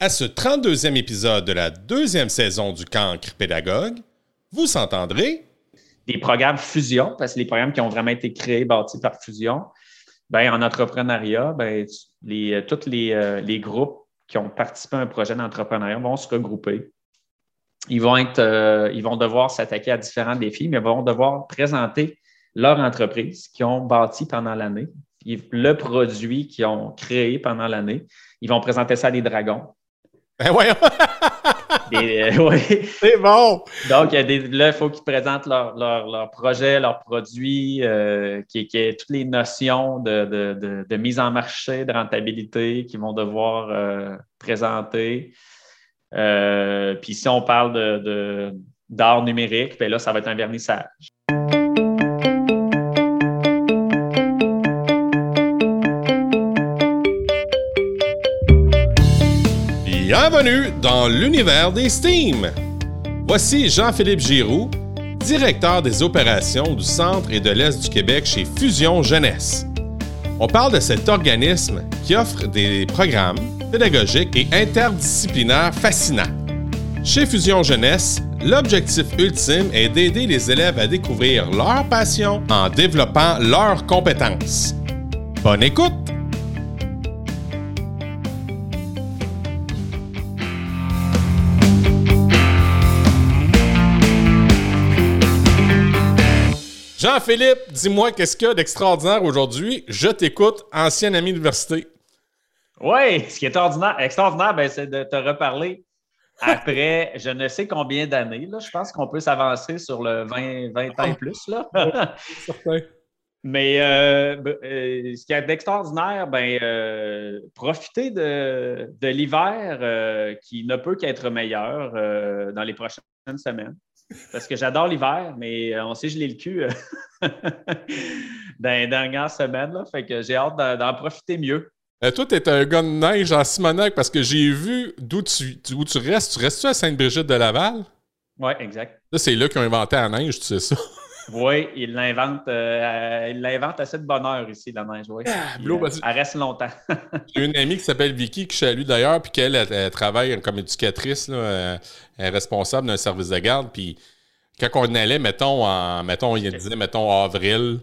À ce 32e épisode de la deuxième saison du Cancre Pédagogue, vous entendrez des programmes fusion, parce que les programmes qui ont vraiment été créés, bâtis par fusion, ben, en entrepreneuriat, ben, les, tous les, euh, les, groupes qui ont participé à un projet d'entrepreneuriat vont se regrouper. Ils vont, être, euh, ils vont devoir s'attaquer à différents défis, mais vont devoir présenter leur entreprise qu'ils ont bâti pendant l'année, le produit qu'ils ont créé pendant l'année. Ils vont présenter ça à des dragons. Ben voyons! Euh, C'est bon! Donc, là, il faut qu'ils présentent leur, leur, projet, leur produit, euh, qui, qui toutes les notions de, mise en marché, de rentabilité qu'ils vont devoir euh, présenter. puis si on parle d'art numérique, bien là, ça va être un vernissage. Dans l'univers des Steam. Voici Jean-Philippe Giroux, directeur des opérations du centre et de l'Est du Québec chez Fusion Jeunesse. On parle de cet organisme qui offre des programmes pédagogiques et interdisciplinaires fascinants. Chez Fusion Jeunesse, l'objectif ultime est d'aider les élèves à découvrir leur passion en développant leurs compétences. Bonne écoute! Jean-Philippe, dis-moi, qu'est-ce qu'il y a d'extraordinaire aujourd'hui? Je t'écoute, ancien ami d'université. Oui, ce qui est ordinaire, extraordinaire, ben, c'est de te reparler après je ne sais combien d'années. Je pense qu'on peut s'avancer sur le 20, 20 ans et plus. Là. Mais euh, ben, euh, ce qui est d'extraordinaire, ben, euh, profiter de, de l'hiver qui ne peut qu'être meilleur dans les prochaines semaines parce que j'adore l'hiver, mais euh, on sait je l'ai le cul euh, dans les dernières semaines. Là, fait que j'ai hâte d'en profiter mieux. Euh, toi, tu es un gars de neige en Simonac parce que j'ai vu d'où tu, où tu restes. Tu restes-tu à Sainte-Brigitte de Laval? Oui, exact. Là, c'est là qu'ils ont inventé la neige, tu sais ça. Oui, ils l'inventent euh, assez de bonheur ici, la neige. Oui. Ah, elle reste longtemps. J'ai une amie qui s'appelle Vicky, qui salue d'ailleurs, puis qu'elle elle, travaille comme éducatrice, là, elle est responsable d'un service de garde. Puis quand on allait, mettons, en, mettons, il disait, mettons, avril.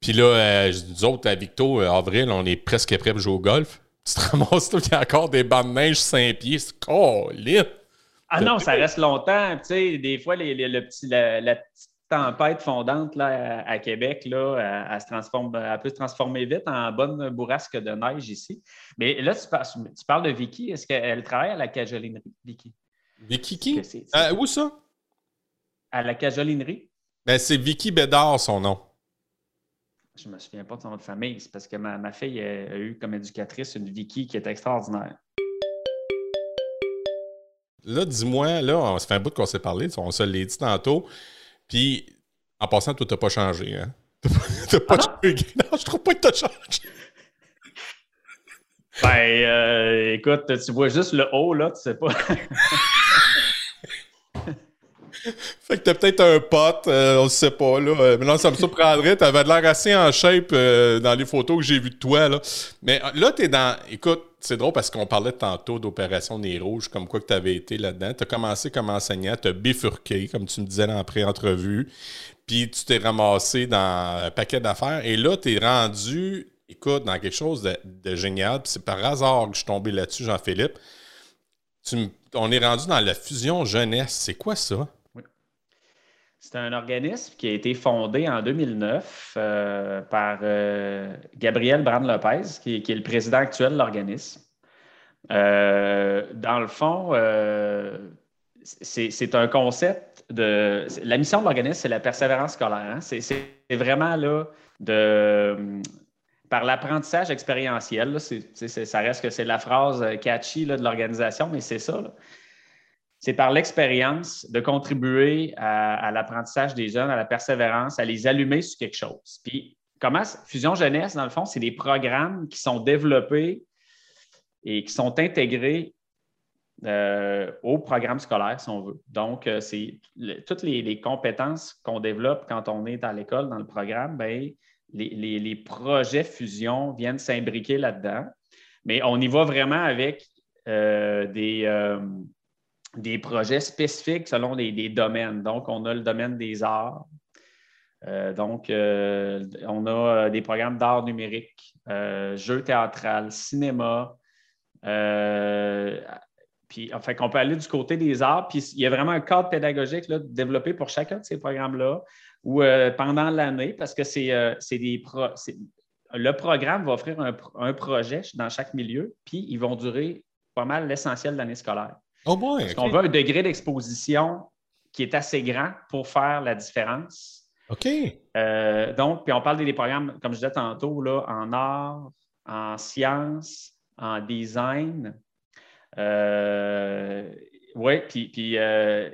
Puis là, euh, nous autres, à Victo, euh, avril, on est presque prêt pour jouer au golf. Tu te ramasses là, il y a encore des bandes de neige 5 pieds. C'est lit. Ah non, ça reste longtemps. Tu sais, des fois, les, le petit, la, petite tempête fondante là, à, Québec, là, elle, se transforme, elle peut se transformer vite en bonne bourrasque de neige ici. Mais là, tu, parles, tu parles de Vicky. Est-ce qu'elle travaille à la cajolinerie, Vicky? Vicky qui? Euh, où ça? À la cajolinerie. Ben, c'est Vicky Bédard, son nom. Je ne me souviens pas de son nom de famille. C'est parce que ma, fille a, eu comme éducatrice une Vicky qui est extraordinaire. Là, dis-moi, là, on se fait un bout qu'on s'est parlé, on se l'a dit tantôt. Puis, en passant, toi, t'as pas changé, hein? T'as pas, ah changé. Non, je trouve pas que t'as changé. Ben, euh, écoute, tu vois juste le haut, là, tu sais pas. fait que t'as peut-être un pote, euh, on ne sait pas, là. Euh, mais non, ça me surprendrait. T'avais l'air assez en shape dans les photos que j'ai vues de toi, là. Mais là, t'es dans... Écoute, c'est drôle parce qu'on parlait tantôt d'Opération Nez Rouge, comme quoi que t'avais été là-dedans. T'as commencé comme enseignant, t'as bifurqué, comme tu me disais la pré-entrevue. Puis tu t'es ramassé dans un paquet d'affaires. Et là, t'es rendu écoute, dans quelque chose de, génial, puis c'est par hasard que je suis tombé là-dessus, Jean-Philippe. on est rendu dans la fusion jeunesse. C'est quoi ça? C'est un organisme qui a été fondé en 2009 euh, par euh, Gabriel Brand-Lopez, qui, est le président actuel de l'organisme. Euh, dans le fond, c'est un concept de. La mission de l'organisme, c'est la persévérance scolaire. Hein. C'est vraiment là de par l'apprentissage expérientiel. ça reste que c'est la phrase catchy de l'organisation, mais c'est ça. C'est par l'expérience de contribuer à, l'apprentissage des jeunes, à la persévérance, à les allumer sur quelque chose. Puis, comment Fusion Jeunesse, dans le fond, c'est des programmes qui sont développés et qui sont intégrés euh, au programme scolaire, si on veut. Donc, euh, c'est toutes les, compétences qu'on développe quand on est à l'école, dans le programme, bien, les, projets fusion viennent s'imbriquer là-dedans. Mais on y va vraiment avec des, des projets spécifiques selon des, domaines. Donc, on a le domaine des arts. donc, on a des programmes d'art numérique, jeux théâtral, cinéma, puis, fait qu'on peut aller du côté des arts, puis il y a vraiment un cadre pédagogique là, développé pour chacun de ces programmes-là, ou euh, pendant l'année, parce que c'est euh, des le programme va offrir un, projet dans chaque milieu, puis ils vont durer pas mal l'essentiel de l'année scolaire. Oh boy, parce qu'on veut un degré d'exposition qui est assez grand pour faire la différence. OK. Euh, donc, puis on parle des programmes, comme je disais tantôt, là, en art, en sciences, en design, euh, oui, puis, euh,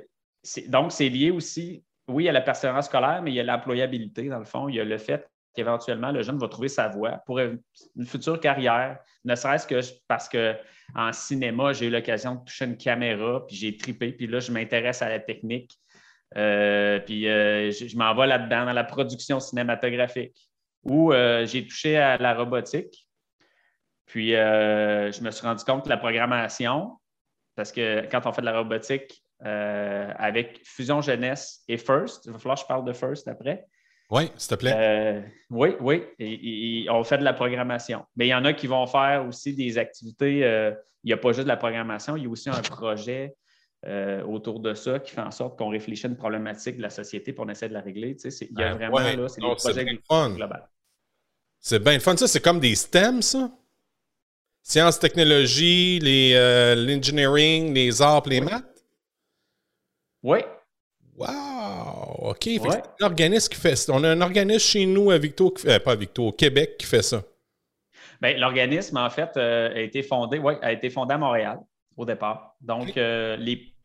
donc c'est lié aussi, oui, à la persévérance scolaire, mais il y a l'employabilité, dans le fond. Il y a le fait qu'éventuellement, le jeune va trouver sa voie pour une future carrière, ne serait-ce que parce qu'en cinéma, j'ai eu l'occasion de toucher une caméra, puis j'ai tripé, puis là, je m'intéresse à la technique. Euh, puis je, je m'en vais là-dedans, dans la production cinématographique, où j'ai touché à la robotique. Puis, euh, je me suis rendu compte que la programmation, parce que quand on fait de la robotique euh, avec Fusion Jeunesse et First, il va falloir que je parle de First après. Oui, s'il te plaît. Euh, oui, oui. Et, on fait de la programmation. Mais il y en a qui vont faire aussi des activités. il n'y a pas juste de la programmation, il y a aussi un projet autour de ça qui fait en sorte qu'on réfléchit à une problématique de la société pour on essaie de la régler. il y a ben vraiment là, c'est des projets globaux. C'est bien fun. Ça, c'est comme des STEM, ça? Sciences, technologies, euh, l'engineering, les, arts, les maths? Oui. Wow! OK. un organisme qui fait ça. On a un organisme chez nous à Victo, euh, pas à Victo, au Québec qui fait ça. Bien, l'organisme, en fait, euh, a été fondé, ouais, a été fondé à Montréal au départ. Donc,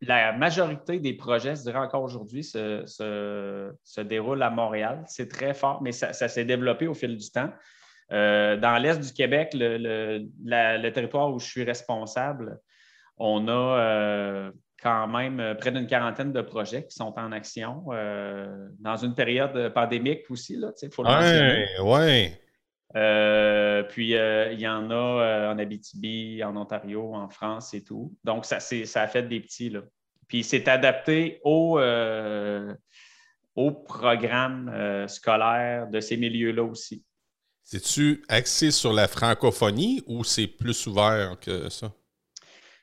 la majorité des projets, je dirais encore aujourd'hui, se, se, déroulent à Montréal. C'est très fort, mais ça s'est développé au fil du temps. Euh, dans l'Est du Québec, le, territoire où je suis responsable, on a euh, quand même près d'une quarantaine de projets qui sont en action euh, dans une période pandémique aussi, il faut le mentionner. Oui, puis il y en a en Abitibi, en Ontario, en France et tout. Donc, ça, ça a fait des petits. Là. Puis c'est adapté au, au programme scolaire de ces milieux-là aussi. C'est-tu axé sur la francophonie ou c'est plus ouvert que ça?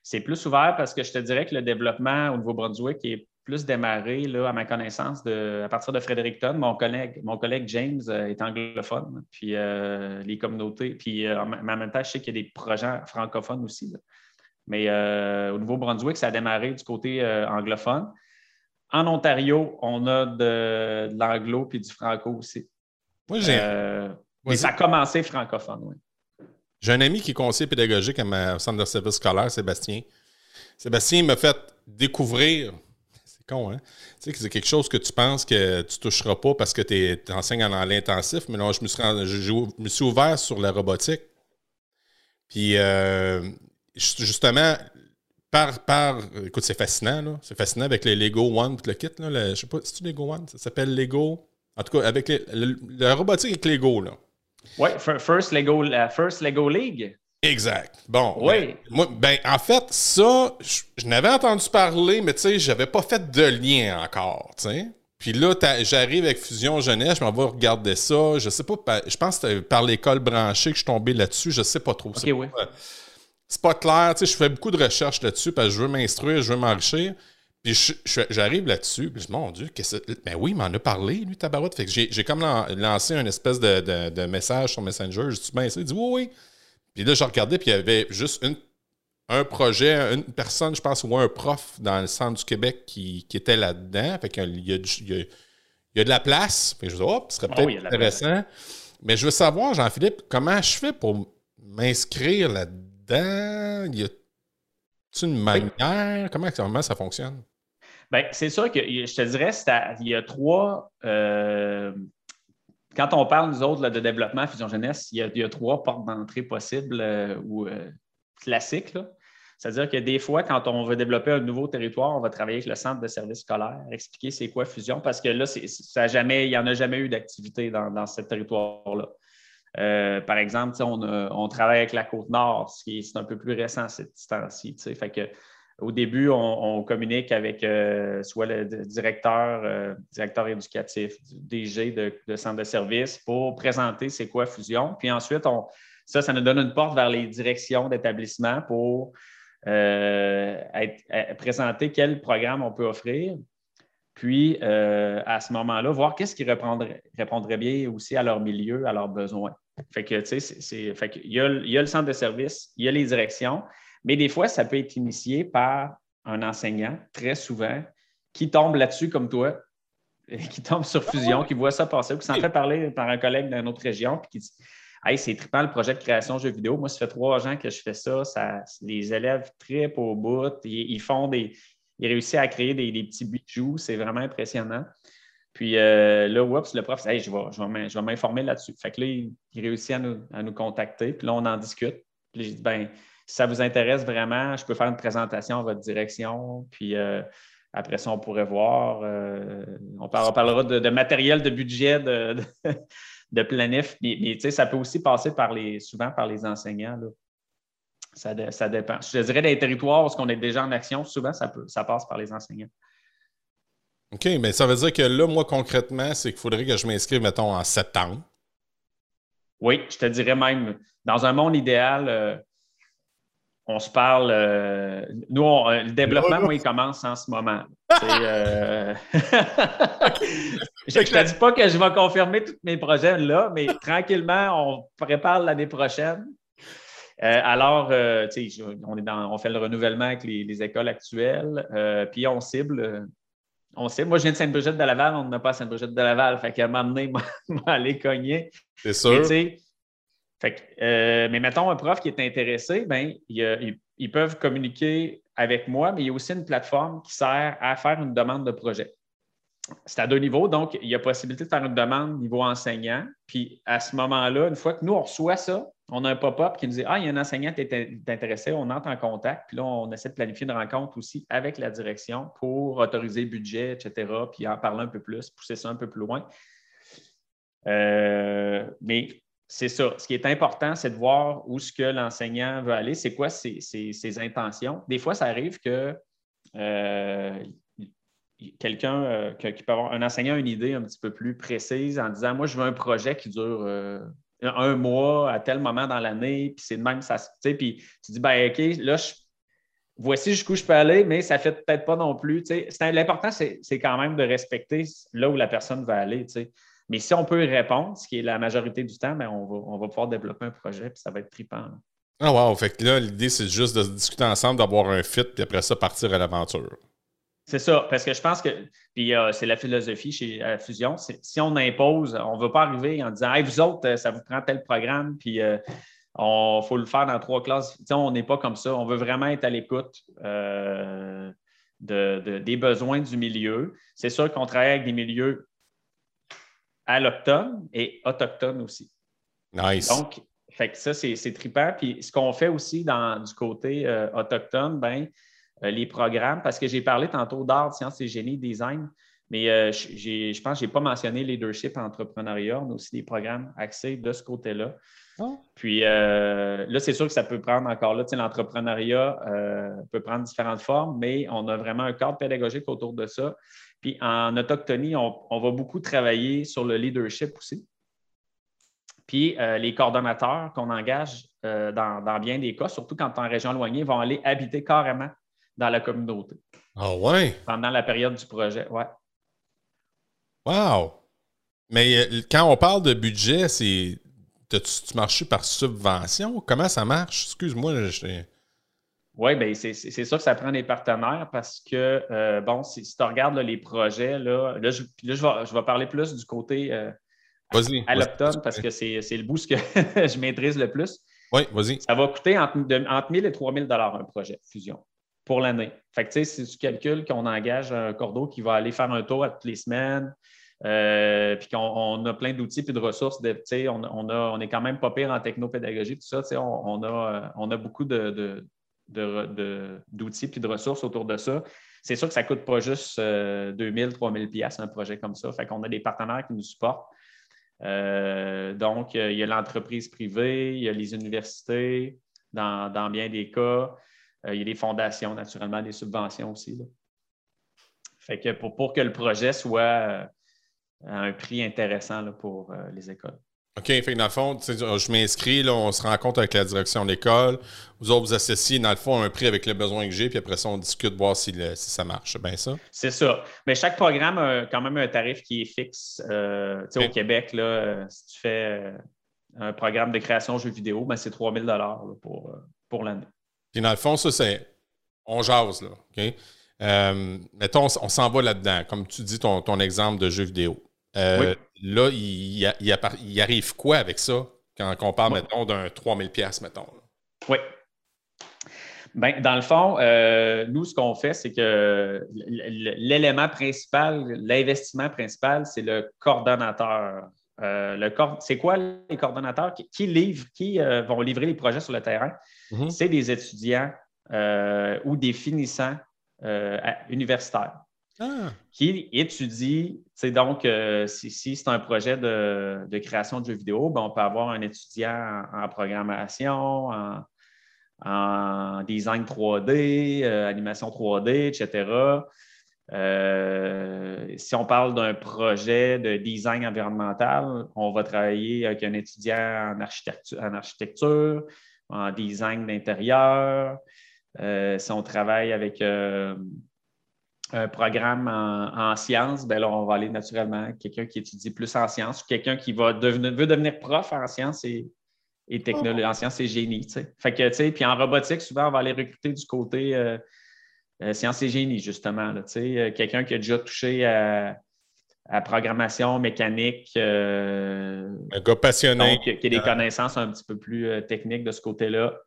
C'est plus ouvert parce que je te dirais que le développement au Nouveau-Brunswick est plus démarré, là, à ma connaissance, de, à partir de Fredericton. Mon collègue, mon collègue James euh, est anglophone, puis euh, les communautés, puis euh, en même temps, je sais qu'il y a des projets francophones aussi. Mais au Nouveau-Brunswick, ça a démarré du côté anglophone. En Ontario, on a de, de l'anglo puis du franco aussi. Moi, j'ai mais ça a commencé francophone, oui. J'ai un ami qui est conseiller pédagogique à ma centre de service scolaire, Sébastien. Sébastien m'a fait découvrir. C'est con, hein? Tu sais que c'est quelque chose que tu penses que tu toucheras pas parce que tu enseignes en l'intensif, mais non, je me, suis, je, me suis ouvert sur la robotique. Puis, euh, justement, par, par. Écoute, c'est fascinant, là. C'est fascinant avec les Lego One, le kit, là. Le, je sais pas, c'est-tu Lego One? Ça s'appelle Lego. En tout cas, avec la robotique avec Lego, là. Oui, First Lego, First Lego League. Exact. Bon. Oui. Ben, moi, ben, en fait, ça, je, n'avais entendu parler, mais tu sais, j'avais pas fait de lien encore, tu sais. Puis là, j'arrive avec Fusion Jeunesse, je m'en vais regarder ça. Je sais pas, je pense que par l'école branchée que je suis tombé là-dessus, je sais pas trop. OK, oui. C'est pas clair, tu sais, je fais beaucoup de recherches là-dessus parce que je veux m'instruire, je veux m'enrichir. Puis j'arrive là-dessus, puis je dis, mon Dieu, qu'est-ce que Ben oui, il m'en a parlé, lui, Tabarouette. Fait que j'ai comme lancé un espèce de, message sur Messenger. Je dis, ben, il dit, oui, oui. Puis là, je regardais, puis il y avait juste une, un projet, une personne, je pense, ou un prof dans le centre du Québec qui, était là-dedans. Fait qu'il y a, il y, a, de la place. Puis je dis, oh, ce serait ah peut-être intéressant. Mais je veux savoir, Jean-Philippe, comment je fais pour m'inscrire là-dedans? Y a une manière? Comment, comment ça fonctionne? Bien, c'est sûr que je te dirais, il y a trois. Euh, quand on parle, nous autres, de développement fusion jeunesse, il y a, trois portes d'entrée possibles euh, ou euh, classiques. C'est-à-dire que des fois, quand on veut développer un nouveau territoire, on va travailler avec le centre de services scolaires, expliquer c'est quoi fusion, parce que là, ça jamais, il n'y en a jamais eu d'activité dans, ce territoire-là. par exemple, on, travaille avec la Côte-Nord, ce qui est, un peu plus récent cette temps-ci. Fait que au début, on, communique avec euh, soit le directeur, euh, directeur éducatif, DG de, centre de service pour présenter c'est quoi Fusion. Puis ensuite, ça, ça nous donne une porte vers les directions d'établissement pour euh, présenter quel programme on peut offrir. Puis, à ce moment-là, voir qu'est-ce qui répondrait, bien aussi à leur milieu, à leurs besoins. Fait que, tu sais, il y a le centre de service, il y a les directions, mais des fois, ça peut être initié par un enseignant, très souvent, qui tombe là-dessus comme toi, qui tombe sur Fusion, qui voit ça passer, ou qui s'en fait parler par un collègue d'une autre région, puis qui dit Hey, c'est trippant le projet de création de jeux vidéo. Moi, ça fait trois ans que je fais ça. ça les élèves trippent au bout. Ils, font des. Ils réussissent à créer des, petits bijoux. C'est vraiment impressionnant. Puis euh, là, oups, le prof, hey, je vais, je vais m'informer là-dessus. Fait que là, il, réussit à nous, à nous, contacter. Puis là, on en discute. Puis j'ai dit, ben, si ça vous intéresse vraiment, je peux faire une présentation à votre direction. Puis euh, après ça, on pourrait voir. Euh, on, parlera de, matériel, de budget, de, de, planif. Mais, ça peut aussi passer par les, souvent par les enseignants. Ça, dépend. Je dirais des territoires où on est déjà en action, souvent, ça, peut, ça passe par les enseignants. OK, mais ça veut dire que là, moi, concrètement, c'est qu'il faudrait que je m'inscrive, mettons, en septembre. Oui, je te dirais même, dans un monde idéal, euh, on se parle. Euh, nous, euh, le développement, moi, il commence en ce moment. Euh, je ne te dis pas que je vais confirmer tous mes projets là, mais tranquillement, on prépare l'année prochaine. alors, on, est dans, on fait le renouvellement avec les, écoles actuelles, puis on cible. on cible. Moi, je viens de Sainte-Brigitte de Laval, on n'a pas Sainte-Brigitte de Laval. Fait qu'à un moment donné, aller cogner. C'est sûr. Euh, mais mettons un prof qui est intéressé, ben, ils peuvent communiquer avec moi, mais il y a aussi une plateforme qui sert à faire une demande de projet. C'est à deux niveaux, donc il y a possibilité de faire une demande niveau enseignant. Puis à ce moment-là, une fois que nous, on reçoit ça, on a un pop-up qui nous dit Ah, il y a un enseignant qui est intéressé, on entre en contact, puis là, on essaie de planifier une rencontre aussi avec la direction pour autoriser le budget, etc., puis en parler un peu plus, pousser ça un peu plus loin. Euh, mais c'est ça. Ce qui est important, c'est de voir où ce que l'enseignant veut aller, c'est quoi ses, intentions. Des fois, ça arrive que euh, quelqu'un euh, peut avoir un enseignant a une idée un petit peu plus précise en disant Moi, je veux un projet qui dure euh, un mois à tel moment dans l'année, puis c'est de même, ça puis tu dis ben, OK, là, voici jusqu'où je peux aller, mais ça ne fait peut-être pas non plus. L'important, c'est quand même de respecter là où la personne va aller. Mais si on peut y répondre, ce qui est la majorité du temps, ben, on, va, pouvoir développer un projet, puis ça va être trippant. Ah wow, fait que là, l'idée, c'est juste de discuter ensemble, d'avoir un fit, puis après ça, partir à l'aventure. C'est ça, parce que je pense que, puis euh, c'est la philosophie chez Fusion, si on impose, on ne va pas arriver en disant, hey, vous autres, euh, ça vous prend tel programme, puis il euh, faut le faire dans trois classes. on n'est pas comme ça. On veut vraiment être à l'écoute des besoins du milieu. C'est sûr qu'on travaille avec des milieux alloctone et autochtone aussi. Nice. Donc, fait ça, c'est trippant. Puis ce qu'on fait aussi dans, du côté euh, autochtone, ben, euh, les programmes, parce que j'ai parlé tantôt d'art, sciences et génie, design, mais euh, je pense que je n'ai pas mentionné leadership entrepreneuriat. On a aussi des programmes axés de ce côté-là. Oh. Puis là, c'est sûr que ça peut prendre encore là, l'entrepreneuriat peut prendre différentes formes, mais on a vraiment un cadre pédagogique autour de ça. Puis en autochtonie, on, va beaucoup travailler sur le leadership aussi. Puis euh, les coordonnateurs qu'on engage euh, dans, bien des cas, surtout quand on est en région éloignée, vont aller habiter carrément dans la communauté. Ah ouais? Pendant la période du projet, ouais. Wow! Mais euh, quand on parle de budget, c'est. Tu, tu marches par subvention? Comment ça marche? Excuse-moi, je oui, bien, c'est sûr que ça prend des partenaires parce que, euh, bon, si, tu regardes les projets, là, là, je, je, vais, parler plus du côté euh, alloctone parce que c'est le bout que je maîtrise le plus. Oui, vas-y. Ça va coûter entre, entre 1000 et 3000 un projet fusion pour l'année. Fait que, tu sais, si tu calcules qu'on engage un cordeau qui va aller faire un tour à toutes les semaines, euh, puis qu'on a plein d'outils et de ressources. De, on, on, a, on est quand même pas pire en technopédagogie, tout ça. On, on, a, on a beaucoup de, d'outils et de ressources autour de ça. C'est sûr que ça ne coûte pas juste 2000, 3000 pièces un projet comme ça. Fait qu'on a des partenaires qui nous supportent. donc, il y a l'entreprise privée, il y a les universités, dans, bien des cas. il y a des fondations, naturellement, des subventions aussi. Fait que pour, que le projet soit à un prix intéressant pour les écoles. OK, fait que dans le fond, je m'inscris, on se rencontre avec la direction de l'école. Vous autres, vous associez, dans le fond, un prix avec le besoin que j'ai, puis après ça, on discute, voir si, ça marche. C'est bien ça? C'est ça. Mais chaque programme a quand même un tarif qui est fixe. Euh, Au Québec, là, euh, si tu fais euh, un programme de création de jeux vidéo, ben, c'est 3000 pour, euh, pour l'année. Puis dans le fond, ça, c'est. On jase, là. OK? mettons, on, s'en va là-dedans, comme tu dis ton, ton exemple de jeu vidéo. Euh, là, il, arrive quoi avec ça quand on parle, mettons, d'un 3000$, mettons? Oui. Ben, dans le fond, euh, nous, ce qu'on fait, c'est que l'élément principal, l'investissement principal, c'est le coordonnateur. Euh, c'est quoi les coordonnateurs qui, qui vont livrer les projets sur le terrain? Mm-hmm. C'est des étudiants ou des finissants universitaires. Ah. qui étudie, donc, euh, si, c'est un projet de, création de jeux vidéo, ben, on peut avoir un étudiant en, programmation, en, design 3D, euh, animation 3D, etc. Euh, si on parle d'un projet de design environnemental, on va travailler avec un étudiant en architecture, en, architecture, en design d'intérieur. si on travaille avec un programme en, sciences, ben là, on va aller naturellement quelqu'un qui étudie plus en sciences ou quelqu'un qui va devenir, veut devenir prof en sciences et, et technologie, en sciences et génie. Fait que, tu sais, puis en robotique, souvent, on va aller recruter du côté euh, euh, sciences et génie, justement. Tu sais, euh, quelqu'un qui a déjà touché à, programmation mécanique. un gars passionné. qui a des connaissances un petit peu plus techniques de ce côté-là.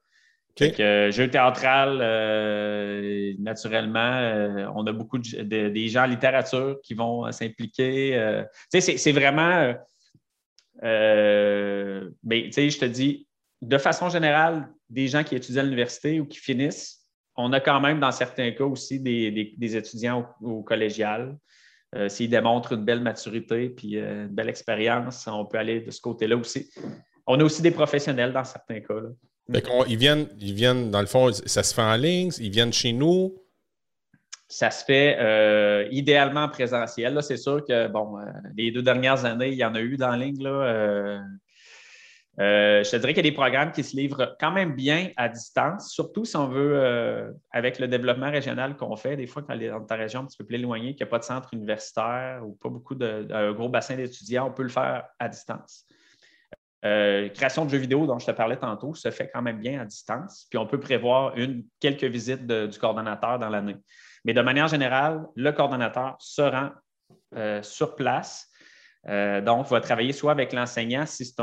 Euh, jeu théâtral, euh, naturellement, euh, on a beaucoup de, des gens en littérature qui vont s'impliquer. c'est vraiment. mais ben, je te dis, de façon générale, des gens qui étudient à l'université ou qui finissent, on a quand même, dans certains cas aussi, des, étudiants au, collégial. S'ils démontrent une belle maturité puis une belle expérience, on peut aller de ce côté-là aussi. On a aussi des professionnels dans certains cas. Ils, viennent, ils viennent, dans le fond, ça se fait en ligne, ils viennent chez nous. Ça se fait euh, idéalement en présentiel. C'est sûr que, bon, euh, les deux dernières années, il y en a eu dans ligne. Là, euh, je te dirais qu'il y a des programmes qui se livrent quand même bien à distance, surtout si on veut, avec le développement régional qu'on fait, des fois quand est dans ta région un petit peu plus éloignée, qu'il n'y a pas de centre universitaire ou pas beaucoup de, un gros bassin d'étudiants, on peut le faire à distance. Euh, création de jeux vidéo dont je te parlais tantôt se fait quand même bien à distance, puis on peut prévoir une, quelques visites du coordonnateur dans l'année. Mais de manière générale, le coordonnateur se rend euh, sur place, euh, donc va travailler soit avec l'enseignant si c'est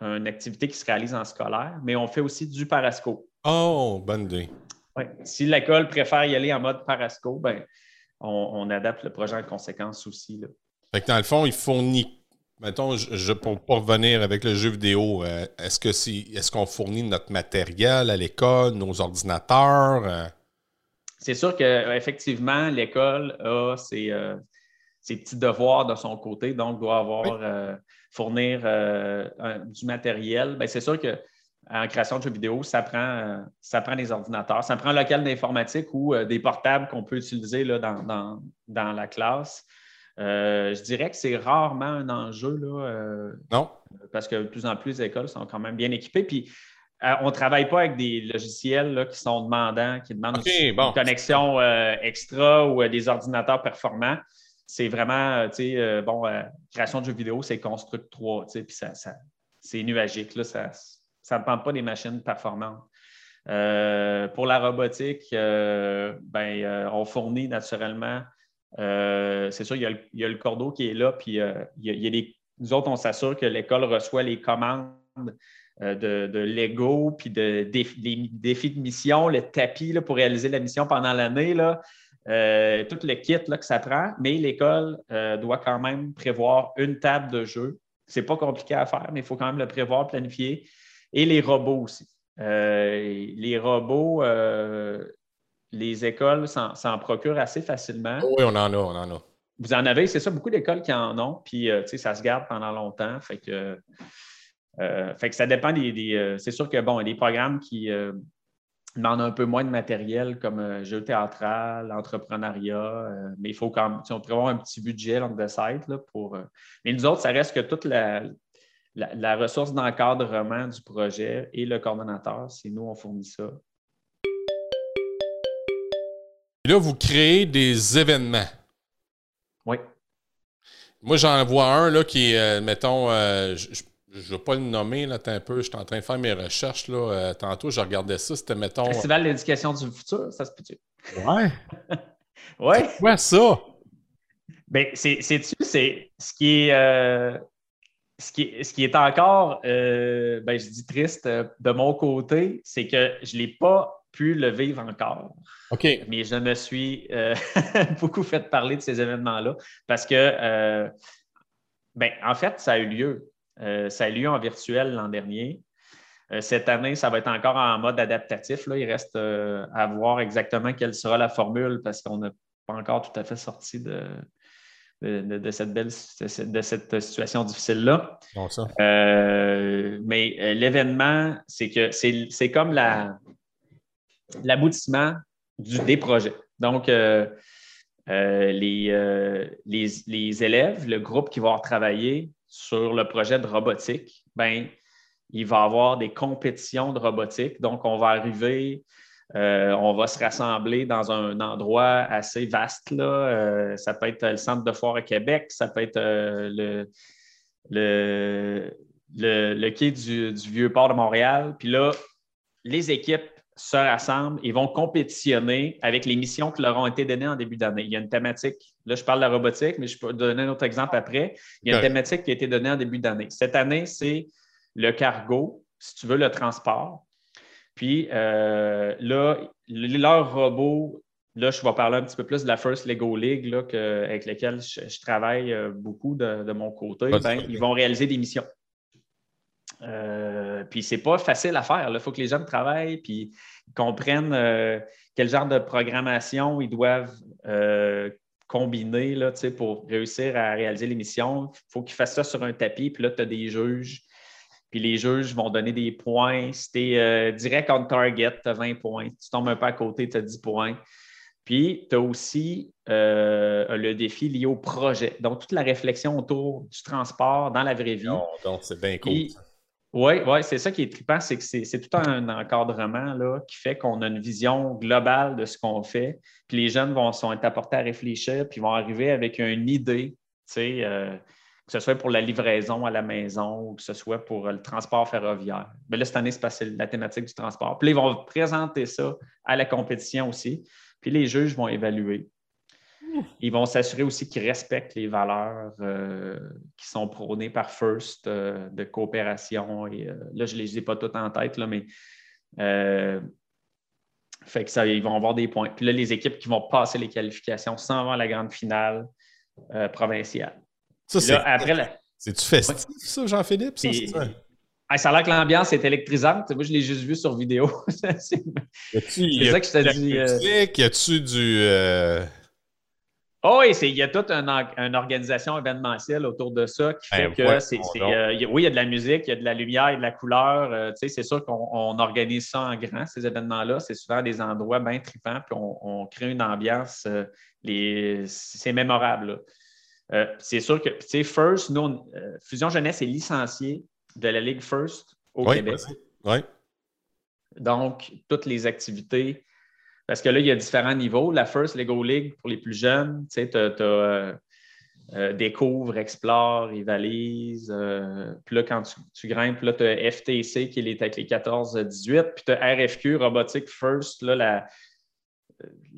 une activité qui se réalise en scolaire, mais on fait aussi du parasco. Oh, bonne idée. Si l'école préfère y aller en mode parasco, ben, on, adapte le projet en conséquence aussi. Là. Fait dans le fond, il fournit Mettons, je, pour, revenir avec le jeu vidéo, euh, est-ce que est-ce qu'on fournit notre matériel à l'école, nos ordinateurs? Euh? C'est sûr qu'effectivement, l'école a euh, ses, petits devoirs de son côté, donc doit avoir fournir du matériel. Ben, c'est sûr qu'en création de jeux vidéo, ça prend, ça prend des ordinateurs, ça prend un local d'informatique ou des portables qu'on peut utiliser là, dans, dans, la classe. Euh, je dirais que c'est rarement un enjeu. Là, euh, non. Parce que de plus en plus, les écoles sont quand même bien équipées. Puis, euh, on ne travaille pas avec des logiciels qui sont demandants, qui demandent une connexion extra ou des ordinateurs performants. C'est vraiment, tu sais, bon, création de jeux vidéo, c'est Construct 3, tu sais, puis ça, c'est nuagique. Là, ça ne dépend pas des machines performantes. pour la robotique, ben, on fournit naturellement euh, c'est sûr, il y, a le, cordeau qui est là, puis euh, il, y a, nous autres, on s'assure que l'école reçoit les commandes euh, de, Lego, puis de, des, défis de mission, le tapis pour réaliser la mission pendant l'année, tout le kit là, que ça prend, mais l'école doit quand même prévoir une table de jeu. Ce n'est pas compliqué à faire, mais il faut quand même le prévoir, planifier. Et les robots aussi. les robots, les écoles s'en procurent assez facilement. Oui, on en a, on en a. vous en avez, c'est ça, beaucoup d'écoles qui en ont, puis ça se garde pendant longtemps. Fait que, fait que ça dépend des. c'est sûr que, bon, il y a des programmes qui demandent un peu moins de matériel comme jeu théâtral, entrepreneuriat, mais il faut quand même, on prévoit un petit budget on the site là, pour. mais nous autres, ça reste que toute la, la, ressource d'encadrement du projet et le coordonnateur, c'est nous, on fournit ça. Là, vous créez des événements. Oui. Moi, j'en vois un là, qui est, euh, mettons, euh, je ne veux pas le nommer, là, un peu, je suis en train de faire mes recherches. Là, euh, tantôt, je regardais ça, c'était, mettons. Festival d'éducation du futur, ça se peut-tu? Ouais. ouais. C'est quoi ça? Ben, c'est, c'est-tu, c'est ce qui est ce qui, est encore, euh, ben, je dis triste de mon côté, c'est que je ne l'ai pas pu le vivre encore. OK. Mais je me suis euh, beaucoup fait parler de ces événements-là parce que, ben, en fait, ça a eu lieu. ça a eu lieu en virtuel l'an dernier. cette année, ça va être encore en mode adaptatif. Là. Il reste à voir exactement quelle sera la formule parce qu'on n'a pas encore tout à fait sorti de, de, cette belle de cette situation difficile-là. Euh, mais euh, l'événement, c'est que c'est comme l'aboutissement des projets. Donc, euh, les, les, élèves, le groupe qui va travailler sur le projet de robotique, ben, il va avoir des compétitions de robotique. Donc, on va arriver euh, on va se rassembler dans un endroit assez vaste. Là. Euh, ça peut être le centre de foire à Québec, ça peut être euh, le, le, quai du, vieux port de Montréal. Puis là, les équipes se rassemblent et vont compétitionner avec les missions qui leur ont été données en début d'année. Il y a une thématique, là je parle de la robotique, mais je peux donner un autre exemple après. Il y a une thématique qui a été donnée en début d'année. Cette année, c'est le cargo, si tu veux, le transport. Puis euh, là, leur robot, là, je vais parler un petit peu plus de la First Lego League là, avec laquelle je, travaille euh, beaucoup de, mon côté. Ben, ils vont réaliser des missions. Euh, puis c'est pas facile à faire. Il faut que les jeunes travaillent puis comprennent euh, quel genre de programmation ils doivent combiner là, pour réussir à réaliser les missions. Il faut qu'ils fassent ça sur un tapis. Puis là, tu as des juges puis les juges vont donner des points. Si tu es euh, direct on target, tu as 20 points. Si tu tombes un peu à côté, tu as 10 points. Puis, tu as aussi euh, le défi lié au projet. Donc, toute la réflexion autour du transport dans la vraie vie. donc, c'est bien cool. Oui, ouais, c'est ça qui est trippant, c'est que c'est tout un encadrement là, qui fait qu'on a une vision globale de ce qu'on fait. Puis les jeunes vont sont apportés à réfléchir, puis vont arriver avec une idée. Euh, que ce soit pour la livraison à la maison ou que ce soit pour le transport ferroviaire. Mais là, cette année, c'est la thématique du transport. Puis ils vont présenter ça à la compétition aussi. Puis les juges vont évaluer. Ils vont s'assurer aussi qu'ils respectent les valeurs euh, qui sont prônées par First euh, de coopération. Et euh, là, je ne les ai pas toutes en tête, là, mais fait que ça, ils vont avoir des points. Puis là, les équipes qui vont passer les qualifications sans avoir la grande finale provinciale. Ça, c'est. Après C'est-tu festif, ça, Jean-Philippe? Ça, ça? a l'air que l'ambiance est électrisante. Moi, je l'ai juste vu sur vidéo. c'est ça que je t'ai dit. Euh... Y a-tu du. Euh... Oh oui, il y a toute une, organisation événementielle autour de ça qui fait ben, que c'est. Euh, oui, il y a de la musique, il y a de la lumière, il y a de la couleur. Euh, c'est sûr qu'on organise ça en grand, ces événements-là. C'est souvent des endroits bien tripants, puis on, crée une ambiance. c'est mémorable. Euh, c'est sûr que, tu sais, First, nous, euh, Fusion Jeunesse est licencié de la Ligue First au Québec. Oui. Donc, toutes les activités, parce que là, il y a différents niveaux. La First Lego League pour les plus jeunes, tu sais, tu as, euh, découvre, explore, rivalise. puis là, quand tu, grimpes, là, tu as FTC qui est avec les 14-18, puis tu as RFQ, Robotique First, là,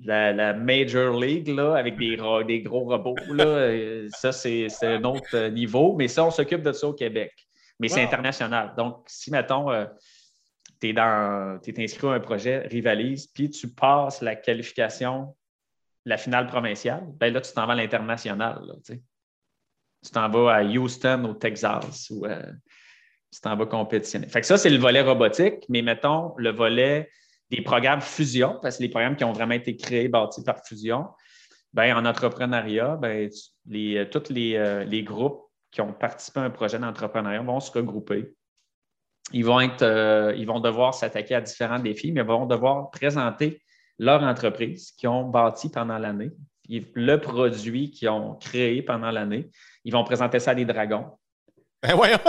la, la, Major League là, avec des, des gros robots. Là, euh, ça, c'est un autre niveau. Mais ça, on s'occupe de ça au Québec. Mais c'est international. Donc, si, mettons, euh, tu es, inscrit à un projet, rivalise, puis tu passes la qualification, la finale provinciale, ben là, tu t'en vas à l'international. Tu t'en vas à Houston, au Texas, ou euh, tu t'en vas compétitionner. Fait que ça, c'est le volet robotique, mais mettons, le volet des programmes fusion, parce que les programmes qui ont vraiment été créés, bâtis par fusion, Ben, en entrepreneuriat, ben, les, tous les, les, groupes qui ont participé à un projet d'entrepreneuriat vont se regrouper. Ils vont, être, ils vont devoir s'attaquer à différents défis, mais vont devoir présenter leur entreprise qu'ils ont bâti pendant l'année, le produit qu'ils ont créé pendant l'année. Ils vont présenter ça à des dragons. Ben voyons!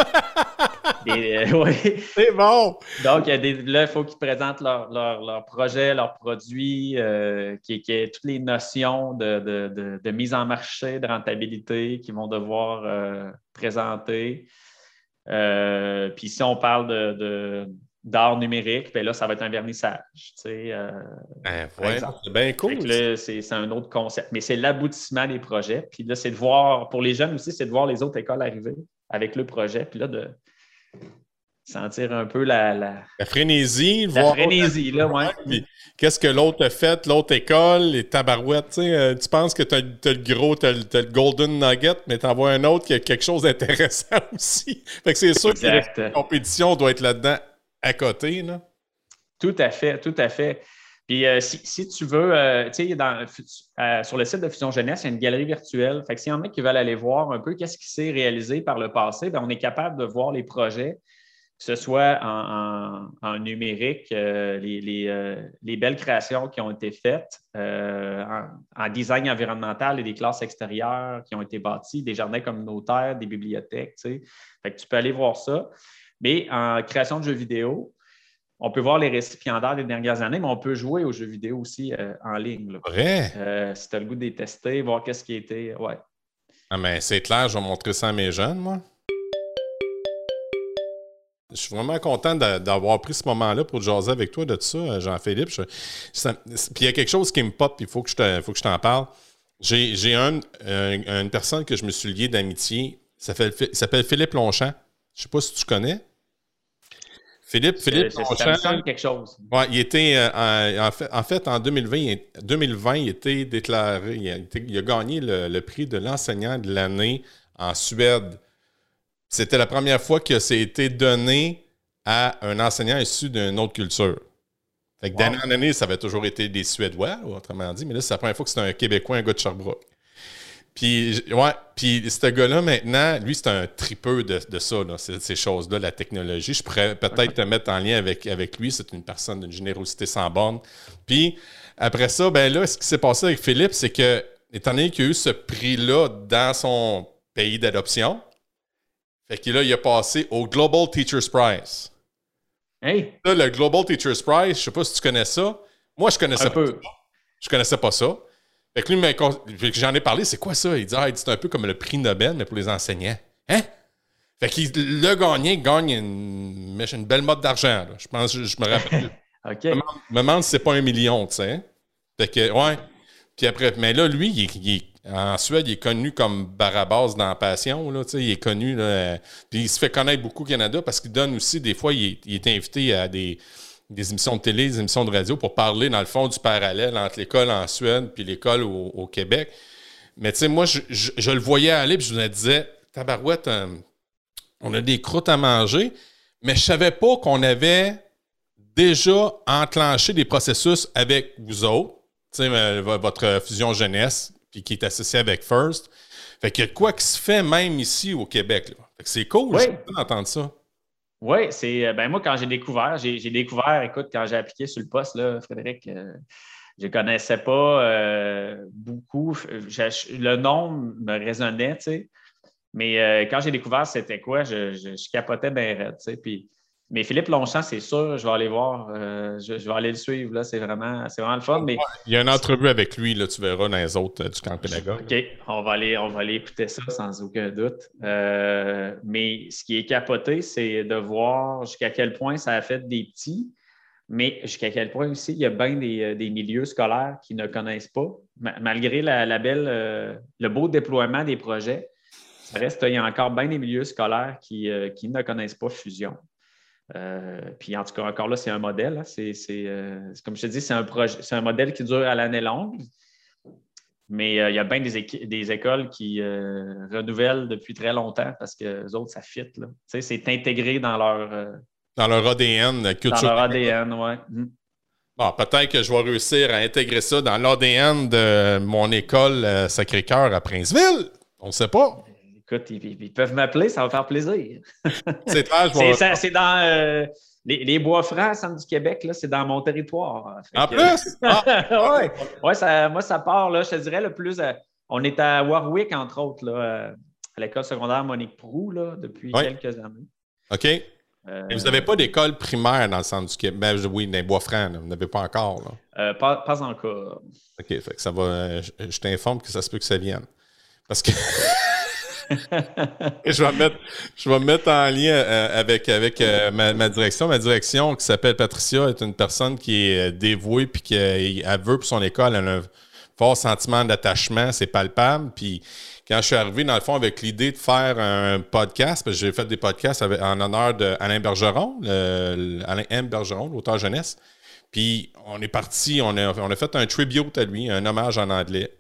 Euh, C'est bon! Donc, là, il faut qu'ils présentent leur, leur, projet, leur produit, euh, qui, qui toutes les notions de, mise en marché, de rentabilité qu'ils vont devoir euh, présenter. Puis si on parle de, d'art numérique, bien là, ça va être un vernissage. Tu sais, ben, c'est bien cool. c'est, un autre concept. Mais c'est l'aboutissement des projets. Puis là, c'est de voir, pour les jeunes aussi, c'est de voir les autres écoles arriver avec le projet. Puis là, de, sentir un peu la, la, la frénésie. La frénésie, là, ouais. Qu'est-ce que l'autre a fait, l'autre école, les tabarouettes, tu sais, euh, tu penses que tu as, le gros, tu as, le golden nugget, mais tu vois un autre qui a quelque chose d'intéressant aussi. Fait que c'est sûr que la compétition doit être là-dedans à côté, là. Tout à fait, tout à fait. Puis euh, si, tu veux, euh, tu sais, sur le site de Fusion Jeunesse, il y a une galerie virtuelle. Fait que s'il y en a qui veulent aller voir un peu qu'est-ce qui s'est réalisé par le passé, bien, on est capable de voir les projets, ce soit en, numérique, euh, les, belles créations qui ont été faites, en, design environnemental et des classes extérieures qui ont été bâties, des jardins communautaires, des bibliothèques. Tu sais. Fait que tu peux aller voir ça. Mais en création de jeux vidéo, on peut voir les récipiendaires des dernières années, mais on peut jouer aux jeux vidéo aussi euh, en ligne. Vrai? Euh, si tu as le goût de les tester, voir qu'est-ce qui était. Ouais. Ah, mais c'est clair, je vais montrer ça à mes jeunes, moi. Je suis vraiment content d'avoir pris ce moment-là pour jaser avec toi de tout ça, Jean-Philippe. Puis il y a quelque chose qui me pop, il faut que je t'en parle. J'ai un, une personne que je me suis lié d'amitié. Il s'appelle Philippe Longchamp. Je ne sais pas si tu connais. Philippe, Philippe ça quelque chose. Ouais, il était, euh, en, fait, en, 2020, 2020, il était déclaré, il a, gagné le, prix de l'enseignant de l'année en Suède. C'était la première fois que ça a été donné à un enseignant issu d'une autre culture. Fait que d'année en année, ça avait toujours été des Suédois, autrement dit, mais là, c'est la première fois que c'est un Québécois, un gars de Sherbrooke. Puis, ouais, puis ce gars-là, maintenant, lui, c'est un tripeux de, de ça, ces, choses-là, la technologie. Je pourrais peut-être te mettre en lien avec, avec lui. C'est une personne d'une générosité sans borne. Puis, après ça, ben là, ce qui s'est passé avec Philippe, c'est que, étant donné qu'il a eu ce prix-là dans son pays d'adoption, fait que là, il a passé au Global Teachers Prize. Hey! Là, le Global Teachers Prize, je sais pas si tu connais ça. Moi, je connaissais pas ça. Je connaissais pas ça. Fait que lui, j'en ai parlé, c'est quoi ça? Il dit, ah, c'est un peu comme le prix Nobel, mais pour les enseignants. Hein? Fait qu'il le gagnant gagne une, une belle mode d'argent. Je pense, je, me rappelle. OK. Je me demande si c'est pas un million, tu sais. Fait que, ouais. Puis après, mais là, lui, il, en Suède, il est connu comme Barabas dans Passion. Il est connu. Là, puis il se fait connaître beaucoup au Canada parce qu'il donne aussi, des fois, il est invité à des, émissions de télé, des émissions de radio pour parler, dans le fond, du parallèle entre l'école en Suède puis l'école au, Québec. Mais tu sais, moi, je, le voyais aller puis je me disais, tabarouette, euh, on a des croûtes à manger, mais je savais pas qu'on avait déjà enclenché des processus avec vous autres, euh, votre fusion jeunesse, puis qui est associé avec First. Fait qu'il y a quoi qui se fait même ici au Québec. Fait que c'est cool d'entendre ça. Oui, c'est. Euh, ben moi, quand j'ai découvert, j'ai découvert, écoute, quand j'ai appliqué sur le poste, là, Frédéric, euh, je ne connaissais pas euh, beaucoup. le nom me résonnait, tu sais. Mais quand j'ai découvert c'était quoi, je, je, capotais bien raide, tu sais. Puis mais Philippe Longchamp, c'est sûr, je vais aller voir. Euh, je, vais aller le suivre. Là. C'est, vraiment, c'est vraiment le fun. Mais... Il y a une entrevue avec lui, là, tu verras dans les autres euh, du camp pédagogue. OK, on va, aller, on va aller écouter ça sans aucun doute. Euh, mais ce qui est capoté, c'est de voir jusqu'à quel point ça a fait des petits, mais jusqu'à quel point aussi il y a bien des, milieux scolaires qui ne connaissent pas, malgré la, belle, le beau déploiement des projets. Ça reste, il y a encore bien des milieux scolaires qui, qui ne connaissent pas Fusion. Euh, puis en tout cas, encore là, c'est un modèle. Hein. Euh, c'est, comme je te dis, c'est un, projet, c'est un modèle qui dure à l'année longue. Mais euh, il y a bien des, écoles qui renouvellent depuis très longtemps parce que les autres, ça fit. Là. c'est intégré dans leur. dans leur ADN, la culture. Dans leur ADN, oui. Mm. Bon, peut-être que je vais réussir à intégrer ça dans l'ADN de mon école Sacré-Cœur à Princeville. On ne sait pas. Écoute, ils, peuvent m'appeler, ça va faire plaisir. c'est C'est dans euh, les, bois francs, centre du Québec, c'est dans mon territoire. En plus? Ah! oui, ouais, moi, ça part, là, je te dirais, le plus. Euh, on est à Warwick, entre autres, là, à l'école secondaire Monique Prou, là, depuis quelques années. OK. Euh, vous n'avez pas d'école primaire dans le centre du Québec? Ben, oui, dans les Bois-Francs, vous n'avez pas encore. Là. Euh, pas, pas, encore. OK, fait que ça va. Euh, je, t'informe que ça se peut que ça vienne. Parce que. je, vais mettre, je vais me mettre en lien avec, avec ma, direction. Ma direction, qui s'appelle Patricia, est une personne qui est dévouée puis qui veut pour son école. Elle a un fort sentiment d'attachement, c'est palpable. Puis quand je suis arrivé, dans le fond, avec l'idée de faire un podcast, j'ai fait des podcasts en honneur d'Alain Bergeron, Alain M. Bergeron, l'auteur jeunesse. Puis on est parti, on a, on a fait un tribute à lui, un hommage en anglais.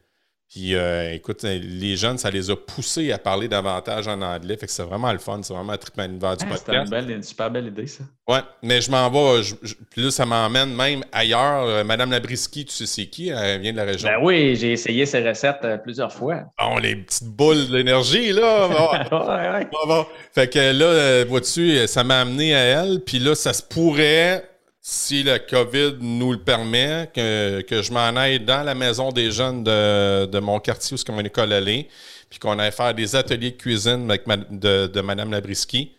Puis euh, écoute, les jeunes, ça les a poussés à parler davantage en anglais. Fait que c'est vraiment le fun. C'est vraiment un trip l'univers du ah, podcast. C'est une, super belle idée, ça. Ouais, mais je m'en vais. puis là, ça m'emmène même ailleurs. Euh, Madame Labriski, tu sais c'est qui? Elle vient de la région. Ben oui, j'ai essayé ces recettes euh, plusieurs fois. Bon, les petites boules d'énergie, là. ouais, ouais. Fait que là, vois-tu, ça m'a amené à elle. Puis là, ça se pourrait si le COVID nous le permet, que, je m'en aille dans la maison des jeunes de, mon quartier où c'est mon école allée, puis qu'on aille faire des ateliers de cuisine avec de, de Mme Labriski,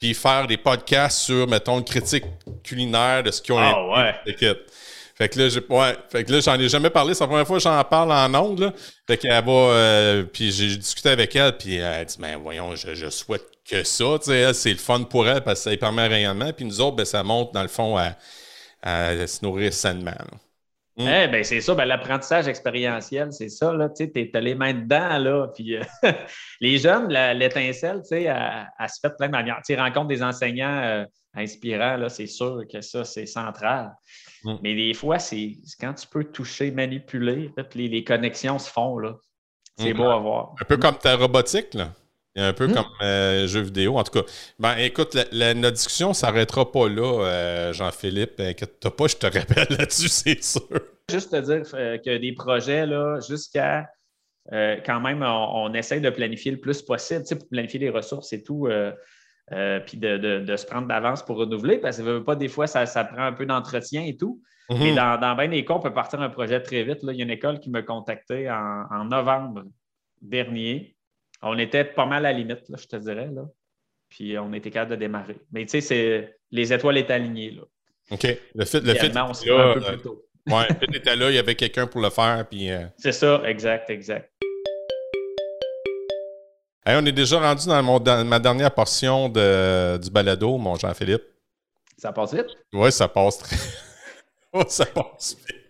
puis faire des podcasts sur, mettons, une critique culinaire de ce qu'ils ont ah, ouais. Fait que là, j'ai, fait que là, j'en ai jamais parlé. C'est la première fois que j'en parle en ondes. Fait qu'elle va, euh, puis j'ai discuté avec elle, puis elle dit, ben voyons, je, souhaite que ça. C'est le fun pour elle parce que ça lui permet un rayonnement. Puis nous autres, ben, ça monte dans le fond à, se nourrir sainement. Mm. Eh ben, c'est ça, ben, l'apprentissage expérientiel, c'est ça, tu as les mains dedans, là, puis euh, les jeunes, l'étincelle, tu sais, elle, se fait plein de manières. Tu rencontres des enseignants euh, inspirants, là, c'est sûr que ça, c'est central. Mm. Mais des fois, c'est quand tu peux toucher, manipuler, les, les connexions se font, là. C'est mm. beau à voir. Un peu comme ta robotique, là. Un peu hmm. comme euh, jeu vidéo. En tout cas, ben, écoute, la, notre discussion ne s'arrêtera pas là, euh, Jean-Philippe. Inquiète-toi pas, je te rappelle là-dessus, c'est sûr. Juste te dire euh, que des projets, là, jusqu'à quand même, on, essaie de planifier le plus possible, tu sais, pour planifier les ressources et tout, puis de, se prendre d'avance pour renouveler, parce que pas des fois, ça, prend un peu d'entretien et tout. Mais mhm. dans, dans bien des cas, on peut partir un projet très vite. Là. Il y a une école qui m'a contacté en novembre dernier on était pas mal à la limite, je te dirais. Là. Puis on était capable de démarrer. Mais tu sais, les étoiles étaient alignées. Là. OK. Le fit, le fit on s'est un peu plus tôt. ouais, le fit était là, il y avait quelqu'un pour le faire. Puis, euh, C'est ça, exact, exact. On est déjà rendu dans, ma dernière portion de, du balado, mon Jean-Philippe. Ça passe vite? Oui, ça passe très. ça passe vite.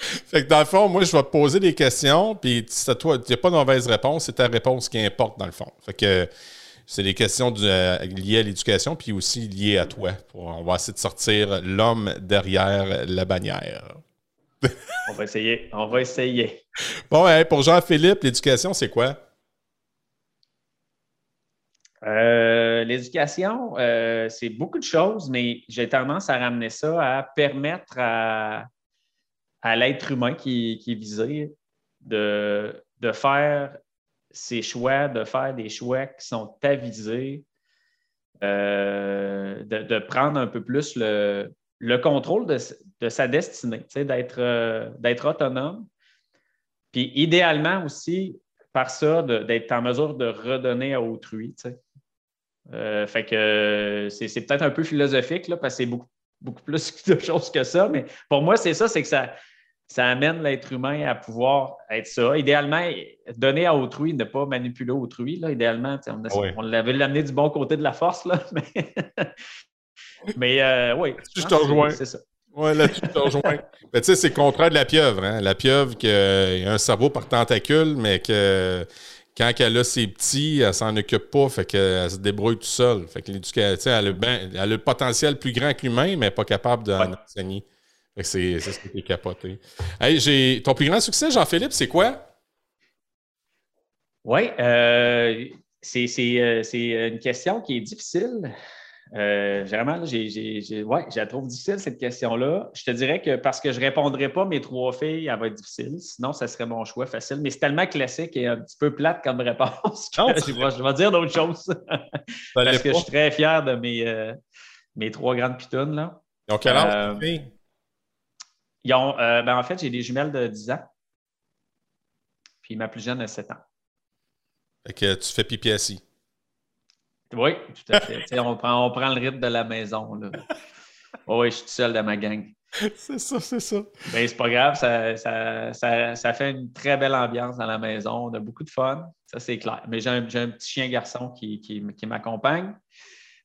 Fait que dans le fond, moi, je vais te poser des questions, puis toi, il n'y a pas de mauvaise réponse, c'est ta réponse qui importe dans le fond. Fait que c'est des questions euh, liées à l'éducation, puis aussi liées à toi. on va essayer de sortir l'homme derrière la bannière. on va essayer, on va essayer. Bon, pour Jean-Philippe, l'éducation, c'est quoi? Euh, l'éducation, euh, c'est beaucoup de choses, mais j'ai tendance à ramener ça à permettre à, l'être humain qui, est visé de, de, faire ses choix, de faire des choix qui sont avisés, euh, de, prendre un peu plus le, contrôle de, sa destinée, d'être autonome. Puis idéalement aussi, par ça, d'être en mesure de redonner à autrui. Euh, fait que c'est peut-être un peu philosophique, là, parce que c'est beaucoup beaucoup plus de choses que ça, mais pour moi, c'est ça, c'est que ça, ça amène l'être humain à pouvoir être ça. Idéalement, donner à autrui, ne pas manipuler autrui. Là. Idéalement, on, on l'avait l'amener du bon côté de la force, là, mais, mais euh, oui. Je te rejoins. C'est ça. Oui, là-dessus, je te rejoins. tu sais, c'est le contraire de la pieuvre. Hein? La pieuvre qui a un cerveau par tentacule, mais que quand elle a ses petits, elle s'en occupe pas, fait qu'elle se débrouille tout seule. Fait que l'éducation, elle, a le potentiel plus grand que l'humain, mais pas capable d'enseigner. Ouais. C'est ce qui est capoté. Hey, ton plus grand succès, Jean-Philippe, c'est quoi? Oui, euh, c'est euh, une question qui est difficile Euh, vraiment, j'ai, ouais, je la trouve difficile, cette question-là. Je te dirais que parce que je ne répondrai pas mes trois filles, elle va être difficile. Sinon, ça serait mon choix facile. Mais c'est tellement classique et un petit peu plate comme réponse que je, vais, dire d'autres choses. parce que je suis très fier de mes, euh, mes trois grandes pitounes. Là. Ils ont quel âge, euh, Ils ont, ben, en fait, j'ai des jumelles de 10 ans. Puis ma plus jeune a 7 ans. Fait que tu fais pipi assis. Oui, tout à fait. on, prend, on prend le rythme de la maison. Là. oui, je suis tout seul dans ma gang. C'est ça, c'est ça. Mais ben, c'est pas grave, ça, ça, ça, fait une très belle ambiance dans la maison. On a beaucoup de fun, ça c'est clair. Mais j'ai un, un, petit chien garçon qui, qui, qui m'accompagne.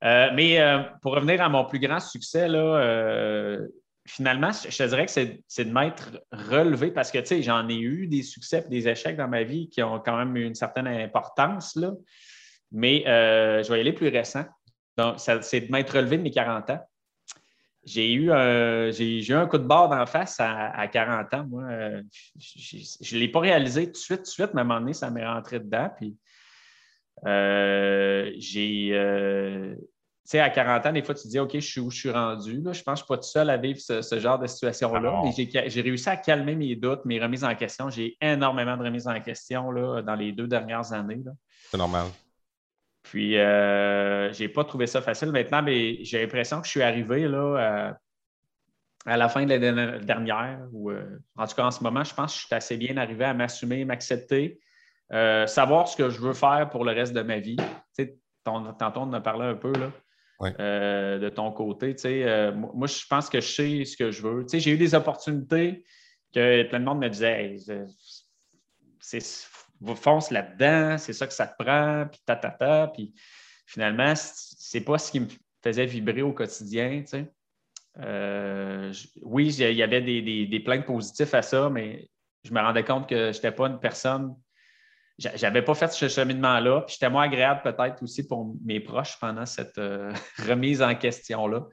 Euh, mais euh, pour revenir à mon plus grand succès, là, euh, finalement, je te dirais que c'est de m'être relevé parce que j'en ai eu des succès et des échecs dans ma vie qui ont quand même eu une certaine importance. Là. Mais euh, je vais y aller plus récent. Donc, c'est de m'être relevé de mes 40 ans. J'ai eu, un, eu un coup de barre d'en face à, 40 ans. Moi, euh, je ne l'ai pas réalisé tout de suite, tout de suite, mais à un moment donné, ça m'est rentré dedans. Puis, euh, j'ai. tu sais, à 40 ans, des fois, tu te dis, OK, je suis où je suis rendu. Je pense que je ne suis pas tout seul à vivre ce, genre de situation-là. Mais j'ai réussi à calmer mes doutes, mes remises en question. J'ai énormément de remises en question là, dans les deux dernières années. C'est normal. Puis, euh, je n'ai pas trouvé ça facile. Maintenant, mais j'ai l'impression que je suis arrivé là, euh, à la fin de l'année dernière, ou euh, en tout cas en ce moment, je pense que je suis assez bien arrivé à m'assumer, m'accepter, savoir ce que je veux faire pour le reste de ma vie. Tu sais, tantôt, on en a parlé un peu là, de ton côté. Tu sais, moi, je pense que je sais ce que je veux. Tu sais, j'ai eu des opportunités que plein de monde me disait c'est fonce là-dedans, c'est ça que ça te prend, puis ta, ta, ta. Puis finalement, c'est pas ce qui me faisait vibrer au quotidien. Euh, oui, il y avait des, des, des plaintes positifs à ça, mais je me rendais compte que je n'étais pas une personne. J'avais pas fait ce cheminement-là. Puis j'étais moins agréable peut-être aussi pour mes proches pendant cette euh, remise en question-là.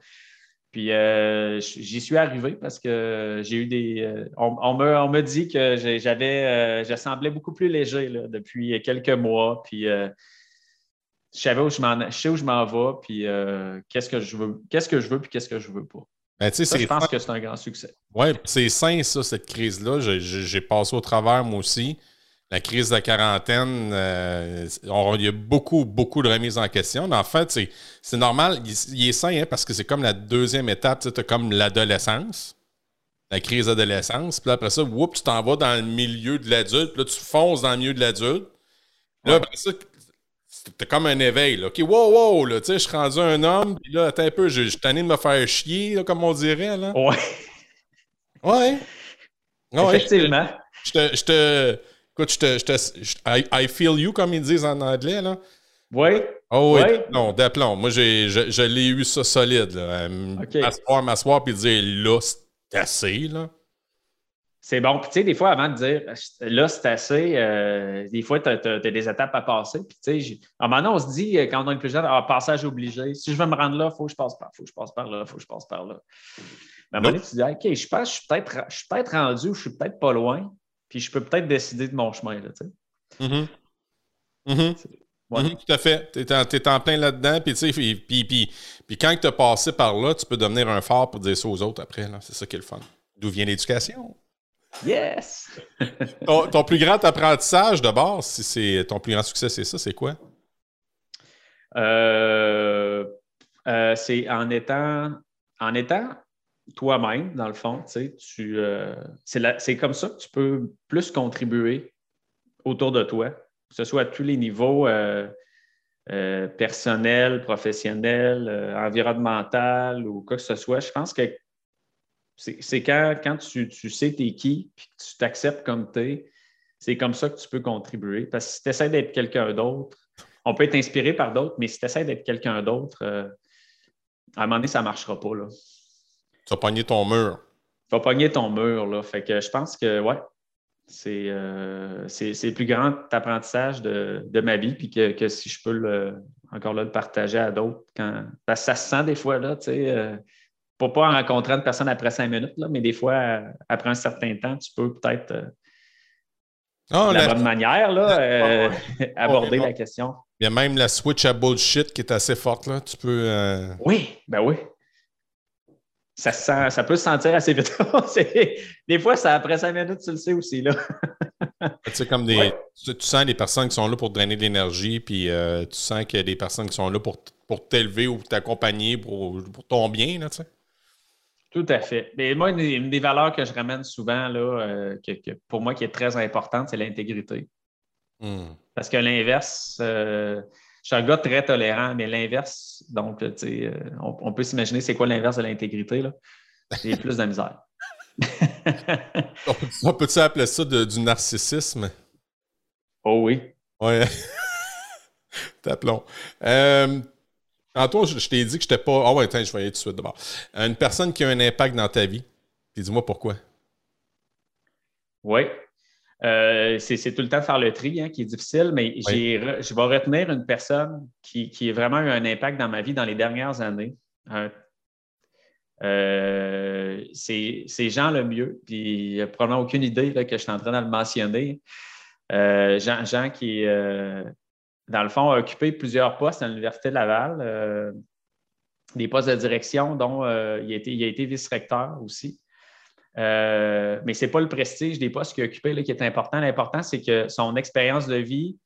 Puis euh, j'y suis arrivé parce que j'ai eu des. Euh, on, me, dit que j'avais. Euh, je semblais beaucoup plus léger depuis quelques mois. Puis je savais où je m'en sais où je m'en vais, puis qu'est-ce que je veux, qu'est-ce que je veux, puis qu'est-ce que je veux pas. Ben, je pense que c'est un grand succès. Oui, c'est sain, ça, cette crise-là. J'ai passé au travers, moi aussi la crise de la quarantaine, euh, il y a beaucoup, beaucoup de remises en question. Mais en fait, c'est normal. Il, est sain hein, parce que c'est comme la deuxième étape. Tu as comme l'adolescence, la crise d'adolescence. Puis après ça, whoop, tu t'en vas dans le milieu de l'adulte. Puis là, tu fonces dans le milieu de l'adulte. Là, après ça, c'était comme un éveil. Là. OK, wow, wow, là, tu sais, je suis rendu un homme. Puis là, attends un peu, je, suis tanné de me faire chier, comme on dirait. Là. Ouais. Ouais. ouais. Effectivement. Je je te Écoute, je te, je te, I, feel you, comme ils disent en anglais, là. Oui. Oh oui, non, d'aplomb. Moi, j'ai, je, je l'ai eu ça solide. Là. M'asseoir, m'asseoir, puis dire là, c'est assez, là. C'est bon. Puis, tu sais, des fois, avant de dire là, c'est assez, euh, des fois, tu as, des étapes à passer. Puis, tu sais, à un moment donné, on se dit, euh, quand on est plus jeune, ah, passage obligé. Si je veux me rendre là, il faut que je passe par faut que je passe par là, faut que je passe par là. Mais à un moment donné, tu dis, OK, je pense que je suis peut-être rendu ou je suis peut-être pas loin. Puis je peux peut-être décider de mon chemin. Là, tu sais. Mm-hmm. Mm-hmm, tout à fait. Tu es, en plein là-dedans. Puis, puis, puis, puis, quand tu as passé par là, tu peux devenir un phare pour dire ça aux autres après. C'est ça qui est le fun. D'où vient l'éducation? Yes! ton, plus grand apprentissage de base, si c'est ton plus grand succès, c'est ça, c'est quoi? Euh, euh, c'est en étant, en étant toi-même, dans le fond. Tu, euh, c'est comme ça que tu peux plus contribuer autour de toi, que ce soit à tous les niveaux euh, euh, personnel, professionnel, environnemental ou quoi que ce soit. Je pense que c'est quand, quand tu, tu sais t'es qui et que tu t'acceptes comme tu es, c'est comme ça que tu peux contribuer. Parce que si tu essaies d'être quelqu'un d'autre, on peut être inspiré par d'autres, mais si tu essaies d'être quelqu'un d'autre, à un moment donné, ça ne marchera pas. Là. Tu vas pogner ton mur. Tu vas pogner ton mur, là. Fait que je pense que, ouais, c'est euh, le plus grand apprentissage de, ma vie, puis que, si je peux le, encore là, le partager à d'autres. Quand... Parce que ça se sent des fois, là, tu sais, euh, pas, en rencontrant une personne après cinq minutes, là, mais des fois, après un certain temps, tu peux peut-être. Euh, ah, la, bonne manière, là, aborder la question. Il y a même la switch à bullshit qui est assez forte, là. Tu peux. Oui, ben oui ça, sent, ça peut se sentir assez vite. des fois, ça, après cinq minutes, tu le sais aussi. Là. tu sais, comme des. Tu, sens des personnes qui sont là pour drainer de l'énergie, puis euh, tu sens qu'il y a des personnes qui sont là pour, pour t'élever ou t'accompagner pour, pour, ton bien, là, tu sais. Tout à fait. Mais moi, une, des valeurs que je ramène souvent, là, euh, que, pour moi, qui est très importante, c'est l'intégrité. Hmm. Parce que l'inverse, euh, je suis un gars très tolérant, mais l'inverse, donc, tu sais, euh, on, peut s'imaginer c'est quoi l'inverse de l'intégrité, là. J'ai plus de misère. on peut-tu appeler ça du narcissisme? Oh oui. Ouais. T'appelons. Euh, Antoine, je, t'ai dit que je n'étais pas. Ah ouais, attends, je vais y aller tout de suite d'abord. Une personne qui a un impact dans ta vie. dis-moi pourquoi. Oui. Euh, c'est tout le temps faire le tri hein, qui est difficile, mais je vais retenir une personne qui, qui, a vraiment eu un impact dans ma vie dans les dernières années. Euh, c'est Jean Lemieux, puis probablement aucune idée que je suis en train de le mentionner. Euh, Jean, Jean, qui, dans le fond, a occupé plusieurs postes à l'Université de Laval, des postes de direction, dont il a été, été vice-recteur aussi. Euh, mais ce n'est pas le prestige des postes qu'il a occupé là, qui est important. L'important, c'est que son expérience de vie,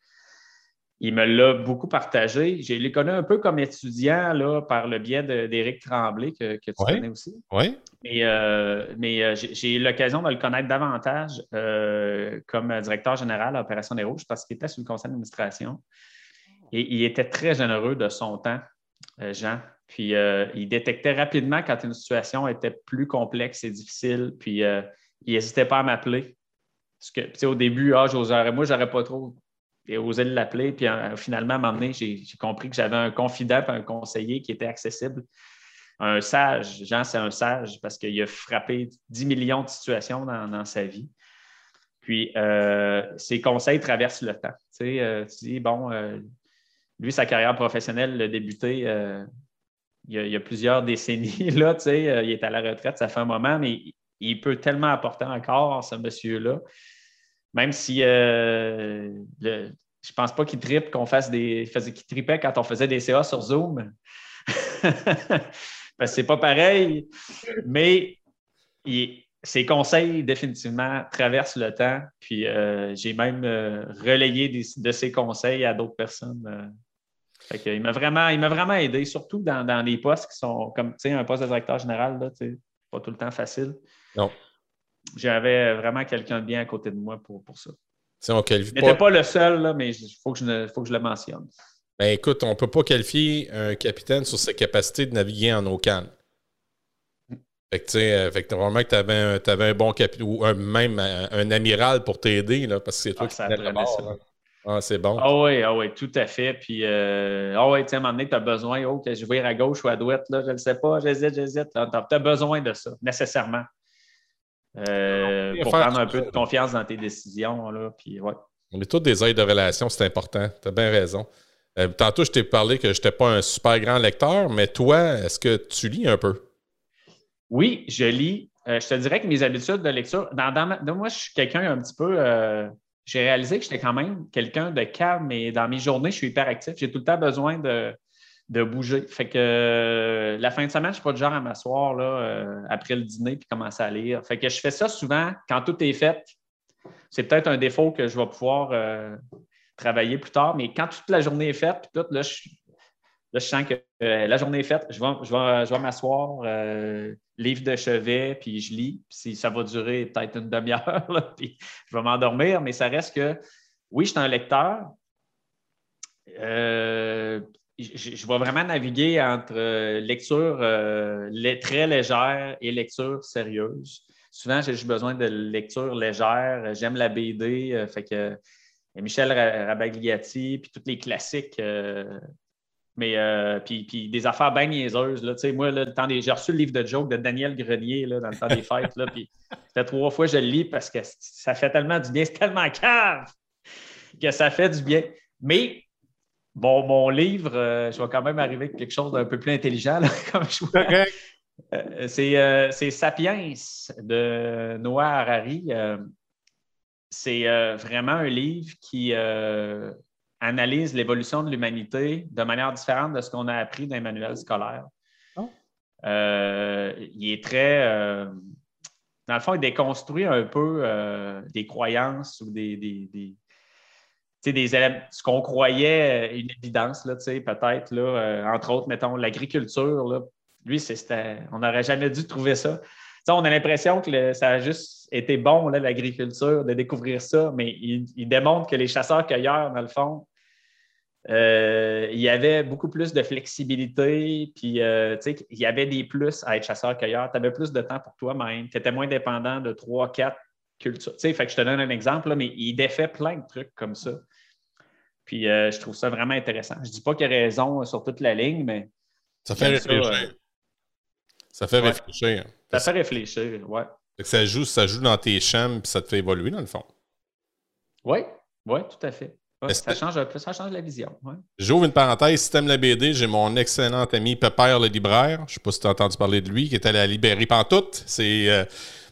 il me l'a beaucoup partagé. Je l'ai connu un peu comme étudiant là, par le biais d'Éric Tremblay, que, tu connais aussi. Oui. Mais, euh, mais euh, j'ai eu l'occasion de le connaître davantage comme directeur général à Opération des Rouges parce qu'il était sur le conseil d'administration. Et il était très généreux de son temps, Jean. Puis euh, il détectait rapidement quand une situation était plus complexe et difficile. Puis euh, il n'hésitait pas à m'appeler. Parce que, au début, ah, moi, j'aurais pas trop osé l'appeler. Puis euh, finalement, à un j'ai compris que j'avais un confident un conseiller qui était accessible. Un sage. Jean, c'est un sage parce qu'il a frappé 10 millions de situations dans, sa vie. Puis ses conseils traversent le temps. Tu, dis, bon, lui, sa carrière professionnelle a débuté il y a, plusieurs décennies, là, tu sais, euh, il est à la retraite, ça fait un moment, mais il peut tellement apporter encore, ce monsieur-là. Même si euh, je ne pense pas qu'il tripe qu'on fasse des. qu'il tripait quand on faisait des CA sur Zoom. Parce que c'est pas pareil. Mais ses conseils, définitivement, traversent le temps. Puis euh, j'ai même relayé de ses conseils à d'autres personnes il m'a vraiment, il vraiment aidé, surtout dans, dans, les postes qui sont comme un poste de directeur général, là, pas tout le temps facile. Non. J'avais vraiment quelqu'un de bien à côté de moi pour, pour ça. On qualifie pas... pas le seul, là, mais il faut, que je, faut que je le mentionne. Ben écoute, on ne peut pas qualifier un capitaine sur sa capacité de naviguer en eau calme. Fait que, tu sais, euh, vraiment que tu avais, avais, un bon capitaine ou même un, amiral pour t'aider, parce que c'est toi ah, qui le bord. Ah, c'est bon. Ah oui, ah oui, tout à fait. Puis, euh, ah oui, tiens, à un moment donné, tu as besoin, oh, que je vais à gauche ou à droite, là, je ne sais pas, j'hésite, j'hésite. Tu as, besoin de ça, nécessairement. Euh, pour prendre un peu de confiance dans tes décisions. Là, puis, ouais. On est tous des aides de relation, c'est important. Tu as bien raison. Euh, tantôt, je t'ai parlé que je n'étais pas un super grand lecteur, mais toi, est-ce que tu lis un peu? Oui, je lis. je te dirais que mes habitudes de lecture, dans, dans moi, je suis quelqu'un un petit peu j'ai réalisé que j'étais quand même quelqu'un de calme et dans mes journées, je suis hyper actif. J'ai tout le temps besoin de, bouger. Fait que euh, la fin de semaine, je ne suis pas du genre à m'asseoir euh, après le dîner puis commencer à lire. Fait que je fais ça souvent quand tout est fait. C'est peut-être un défaut que je vais pouvoir euh, travailler plus tard, mais quand toute la journée est faite, tout, là, je, Là, je sens que euh, la journée est faite, je vais, je vais, m'asseoir, euh, livre de chevet, puis je lis. Puis ça va durer peut-être une demi-heure, puis je vais m'endormir, mais ça reste que, oui, je suis un lecteur. Euh, je, vais vraiment naviguer entre lecture très légère et lecture sérieuse. Souvent, j'ai besoin de lecture légère. J'aime la BD. fait que Michel Rabagliati, puis tous les classiques mais euh, puis, des affaires bien niaiseuses. Là. Moi, le temps des... j'ai reçu le livre de joke de Daniel Grenier là, dans le temps des fêtes. Là, puis fait trois fois que je le lis parce que ça fait tellement du bien. C'est tellement cave que ça fait du bien. Mais bon, mon livre, euh, je vais quand même arriver avec quelque chose d'un peu plus intelligent, comme je vois. Euh, c'est Sapiens de Noah Harari. c'est vraiment un livre qui analyse l'évolution de l'humanité de manière différente de ce qu'on a appris dans les manuels scolaires. Oh. Euh, il est très. dans le fond, il déconstruit un peu des croyances ou des, des, des ce qu'on croyait une évidence, peut-être, entre autres, mettons, l'agriculture. Lui, on n'aurait jamais dû trouver ça on a l'impression que ça a juste été bon, l'agriculture, de découvrir ça, mais il, démontre que les chasseurs-cueilleurs, dans le fond, euh, il y avait beaucoup plus de flexibilité, puis euh, il y avait des plus à être chasseur-cueilleur. Tu avais plus de temps pour toi-même, tu étais moins dépendant de trois, quatre cultures. fait que je te donne un exemple, mais il défait plein de trucs comme ça. Puis euh, je trouve ça vraiment intéressant. Je ne dis pas qu'il a raison sur toute la ligne, mais. Ça fait réfléchir. Ça, fait réfléchir. Ça fait réfléchir, ouais. Ça joue, ça joue dans tes champs puis ça te fait évoluer dans le fond. Oui, oui, tout à fait. ça, change un peu, ça change la vision. J'ouvre une parenthèse. Si t'aimes la BD, j'ai mon excellent ami Pépère le libraire. Je ne sais pas si tu as entendu parler de lui, qui est allé à la librairie Pantoute. C'est euh,